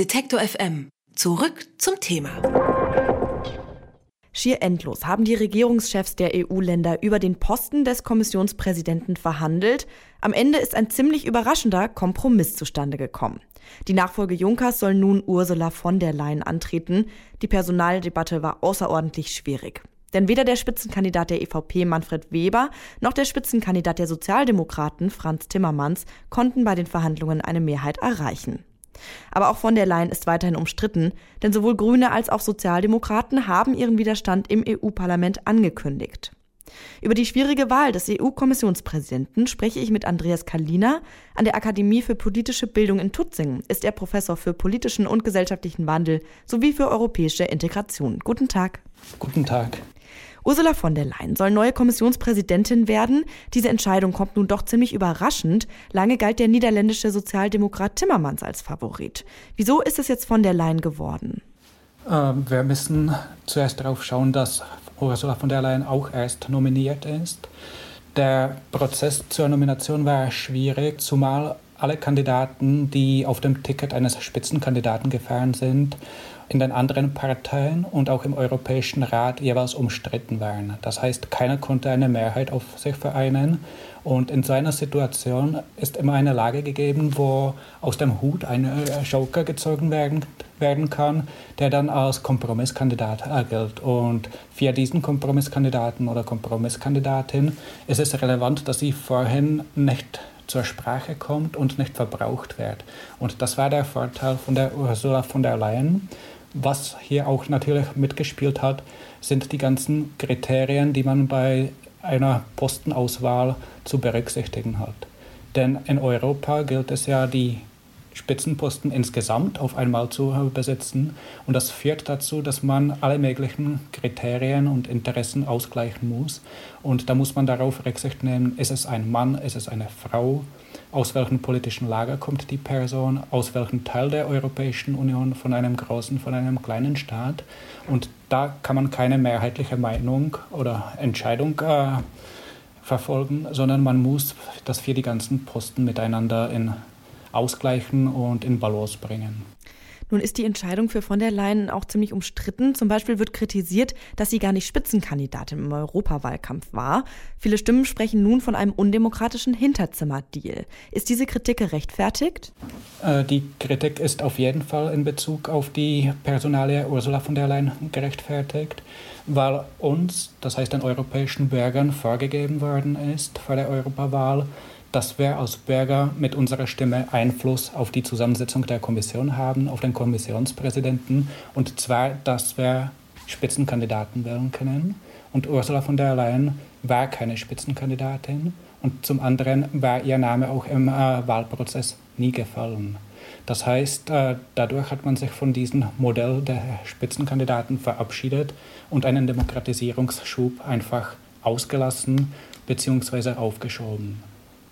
Detektor FM. Zurück zum Thema. Schier endlos haben die Regierungschefs der EU-Länder über den Posten des Kommissionspräsidenten verhandelt. Am Ende ist ein ziemlich überraschender Kompromiss zustande gekommen. Die Nachfolge Junckers soll nun Ursula von der Leyen antreten. Die Personaldebatte war außerordentlich schwierig. Denn weder der Spitzenkandidat der EVP Manfred Weber noch der Spitzenkandidat der Sozialdemokraten Franz Timmermans konnten bei den Verhandlungen eine Mehrheit erreichen. Aber auch von der Leyen ist weiterhin umstritten, denn sowohl Grüne als auch Sozialdemokraten haben ihren Widerstand im EU-Parlament angekündigt. Über die schwierige Wahl des EU-Kommissionspräsidenten spreche ich mit Andreas Kalina. An der Akademie für politische Bildung in Tutzingen ist er Professor für politischen und gesellschaftlichen Wandel sowie für europäische Integration. Guten Tag. Guten Tag. Ursula von der Leyen soll neue Kommissionspräsidentin werden. Diese Entscheidung kommt nun doch ziemlich überraschend. Lange galt der niederländische Sozialdemokrat Timmermans als Favorit. Wieso ist es jetzt von der Leyen geworden? Ähm, wir müssen zuerst darauf schauen, dass Ursula von der Leyen auch erst nominiert ist. Der Prozess zur Nomination war schwierig, zumal alle Kandidaten, die auf dem Ticket eines Spitzenkandidaten gefahren sind, in den anderen Parteien und auch im Europäischen Rat jeweils umstritten waren. Das heißt, keiner konnte eine Mehrheit auf sich vereinen. Und in so einer Situation ist immer eine Lage gegeben, wo aus dem Hut ein äh, Joker gezogen werden, werden kann, der dann als Kompromisskandidat gilt. Und für diesen Kompromisskandidaten oder Kompromisskandidatin ist es relevant, dass sie vorhin nicht zur Sprache kommt und nicht verbraucht wird. Und das war der Vorteil von der Ursula von der Leyen. Was hier auch natürlich mitgespielt hat, sind die ganzen Kriterien, die man bei einer Postenauswahl zu berücksichtigen hat. Denn in Europa gilt es ja, die Spitzenposten insgesamt auf einmal zu besitzen. Und das führt dazu, dass man alle möglichen Kriterien und Interessen ausgleichen muss. Und da muss man darauf Rücksicht nehmen, ist es ein Mann, ist es eine Frau, aus welchem politischen Lager kommt die Person, aus welchem Teil der Europäischen Union, von einem großen, von einem kleinen Staat. Und da kann man keine mehrheitliche Meinung oder Entscheidung äh, verfolgen, sondern man muss das für die ganzen Posten miteinander in ausgleichen und in Balance bringen. Nun ist die Entscheidung für von der Leyen auch ziemlich umstritten. Zum Beispiel wird kritisiert, dass sie gar nicht Spitzenkandidatin im Europawahlkampf war. Viele Stimmen sprechen nun von einem undemokratischen Hinterzimmerdeal. Ist diese Kritik gerechtfertigt? Äh, die Kritik ist auf jeden Fall in Bezug auf die Personalie Ursula von der Leyen gerechtfertigt, weil uns, das heißt den europäischen Bürgern, vorgegeben worden ist vor der Europawahl, dass wir als Bürger mit unserer Stimme Einfluss auf die Zusammensetzung der Kommission haben, auf den Kommissionspräsidenten, und zwar, dass wir Spitzenkandidaten wählen können. Und Ursula von der Leyen war keine Spitzenkandidatin und zum anderen war ihr Name auch im äh, Wahlprozess nie gefallen. Das heißt, äh, dadurch hat man sich von diesem Modell der Spitzenkandidaten verabschiedet und einen Demokratisierungsschub einfach ausgelassen bzw. aufgeschoben.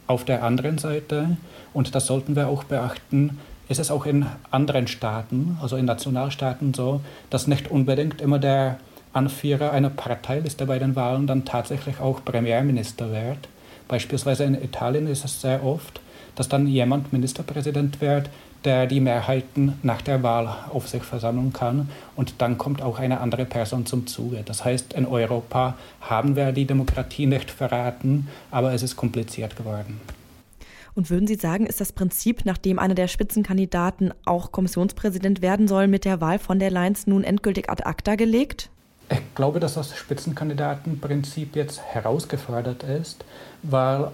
Auf der anderen Seite, und das sollten wir auch beachten, ist es auch in anderen Staaten, also in Nationalstaaten so, dass nicht unbedingt immer der Anführer einer Parteiliste bei den Wahlen dann tatsächlich auch Premierminister wird. Beispielsweise in Italien ist es sehr oft, dass dann jemand Ministerpräsident wird, der die Mehrheiten nach der Wahl auf sich versammeln kann. Und dann kommt auch eine andere Person zum Zuge. Das heißt, in Europa haben wir die Demokratie nicht verraten, aber es ist kompliziert geworden. Und würden Sie sagen, ist das Prinzip, nachdem einer der Spitzenkandidaten auch Kommissionspräsident werden soll, mit der Wahl von der Leyen nun endgültig ad acta gelegt? Ich glaube, dass das Spitzenkandidatenprinzip jetzt herausgefordert ist, weil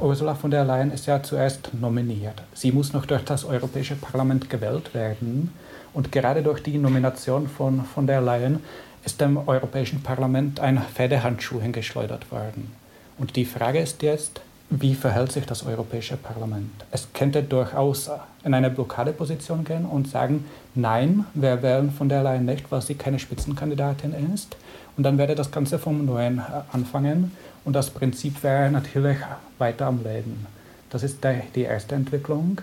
Ursula von der Leyen ist ja zuerst nominiert. Sie muss noch durch das Europäische Parlament gewählt werden. Und gerade durch die Nomination von von der Leyen ist dem Europäischen Parlament ein Pferdehandschuh hingeschleudert worden. Und die Frage ist jetzt, wie verhält sich das Europäische Parlament? Es könnte durchaus in eine Blockadeposition gehen und sagen, nein, wir wählen von der Leyen nicht, weil sie keine Spitzenkandidatin ist. Und dann werde das Ganze vom Neuen anfangen und das Prinzip wäre natürlich weiter am Leben. Das ist die erste Entwicklung.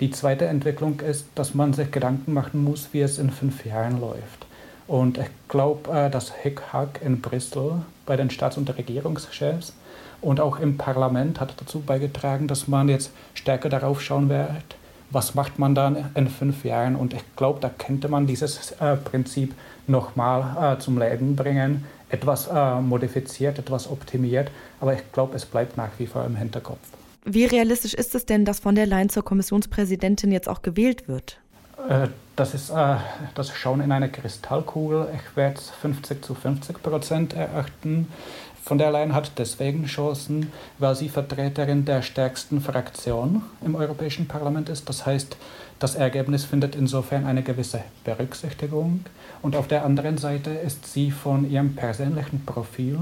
Die zweite Entwicklung ist, dass man sich Gedanken machen muss, wie es in fünf Jahren läuft. Und ich glaube, äh, dass Hickhack in Brüssel bei den Staats- und Regierungschefs und auch im Parlament hat dazu beigetragen, dass man jetzt stärker darauf schauen wird, was macht man dann in fünf Jahren? Und ich glaube, da könnte man dieses äh, Prinzip nochmal äh, zum Leben bringen, etwas äh, modifiziert, etwas optimiert, aber ich glaube, es bleibt nach wie vor im Hinterkopf. Wie realistisch ist es denn, dass von der Leyen zur Kommissionspräsidentin jetzt auch gewählt wird? Äh, das ist äh, das Schauen in einer Kristallkugel. Ich werde es 50 zu 50 Prozent erachten. Von der Leyen hat deswegen Chancen, weil sie Vertreterin der stärksten Fraktion im Europäischen Parlament ist. Das heißt, das Ergebnis findet insofern eine gewisse Berücksichtigung. Und auf der anderen Seite ist sie von ihrem persönlichen Profil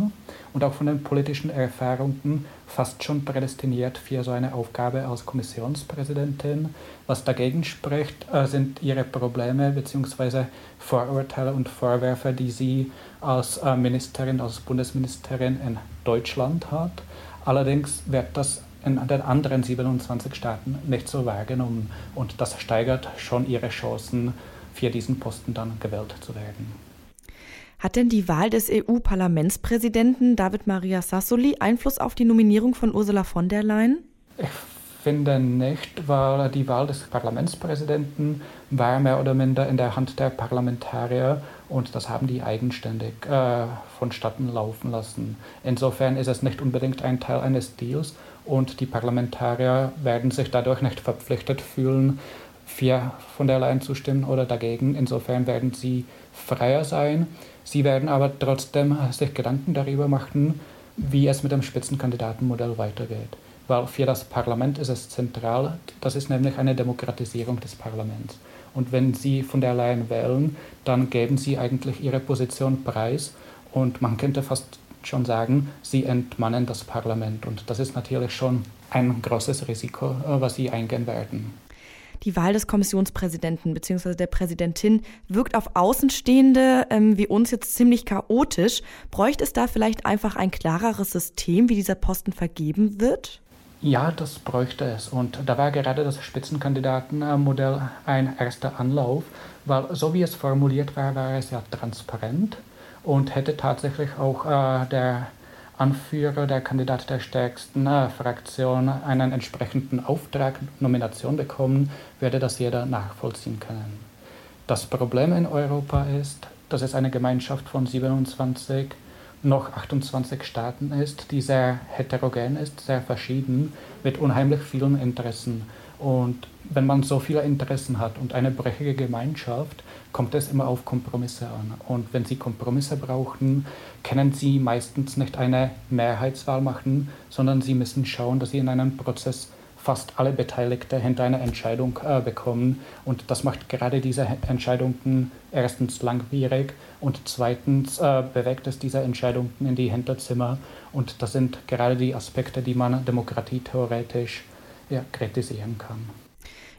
und auch von den politischen Erfahrungen fast schon prädestiniert für so eine Aufgabe als Kommissionspräsidentin. Was dagegen spricht, äh, sind ihre Probleme bzw. Vorurteile und Vorwürfe, die sie als äh, Ministerin, als Bundesministerin in Deutschland hat. Allerdings wird das in den anderen 27 Staaten nicht so wahrgenommen und das steigert schon ihre Chancen, für diesen Posten dann gewählt zu werden. Hat denn die Wahl des EU-Parlamentspräsidenten David Maria Sassoli Einfluss auf die Nominierung von Ursula von der Leyen? Ich finde nicht, weil die Wahl des Parlamentspräsidenten war mehr oder minder in der Hand der Parlamentarier und das haben die eigenständig äh, vonstatten laufen lassen. Insofern ist es nicht unbedingt ein Teil eines Deals und die Parlamentarier werden sich dadurch nicht verpflichtet fühlen, für von der Leyen zu stimmen oder dagegen. Insofern werden sie freier sein. Sie werden aber trotzdem sich Gedanken darüber machen, wie es mit dem Spitzenkandidatenmodell weitergeht. Weil für das Parlament ist es zentral, das ist nämlich eine Demokratisierung des Parlaments. Und wenn Sie von der Leyen wählen, dann geben Sie eigentlich Ihre Position preis und man könnte fast schon sagen, Sie entmannen das Parlament. Und das ist natürlich schon ein großes Risiko, äh, was Sie eingehen werden. Die Wahl des Kommissionspräsidenten bzw. der Präsidentin wirkt auf Außenstehende ähm, wie uns jetzt ziemlich chaotisch. Bräuchte es da vielleicht einfach ein klareres System, wie dieser Posten vergeben wird? Ja, das bräuchte es. Und da war gerade das Spitzenkandidatenmodell ein erster Anlauf, weil so wie es formuliert war, war es ja transparent und hätte tatsächlich auch äh, der Anführer, der Kandidat der stärksten äh, Fraktion, einen entsprechenden Auftrag, Nomination bekommen, würde das jeder nachvollziehen können. Das Problem in Europa ist, dass es eine Gemeinschaft von 27 noch 28 Staaten ist, die sehr heterogen ist, sehr verschieden, mit unheimlich vielen Interessen. Und wenn man so viele Interessen hat und eine brechige Gemeinschaft, kommt es immer auf Kompromisse an. Und wenn Sie Kompromisse brauchen, können Sie meistens nicht eine Mehrheitswahl machen, sondern Sie müssen schauen, dass Sie in einem Prozess fast alle Beteiligten hinter einer Entscheidung äh, bekommen. Und das macht gerade diese Entscheidungen erstens langwierig und zweitens äh, bewegt es diese Entscheidungen in die Hinterzimmer. Und das sind gerade die Aspekte, die man demokratietheoretisch ja, kritisieren kann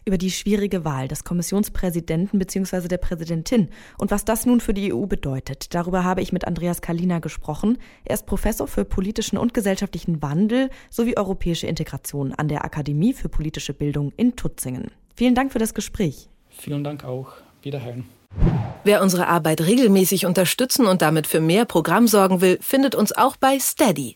über die schwierige Wahl des Kommissionspräsidenten bzw. der Präsidentin und was das nun für die EU bedeutet. Darüber habe ich mit Andreas Kalina gesprochen. Er ist Professor für politischen und gesellschaftlichen Wandel sowie europäische Integration an der Akademie für politische Bildung in Tutzingen. Vielen Dank für das Gespräch. Vielen Dank auch. Wiederhören. Wer unsere Arbeit regelmäßig unterstützen und damit für mehr Programm sorgen will, findet uns auch bei Steady.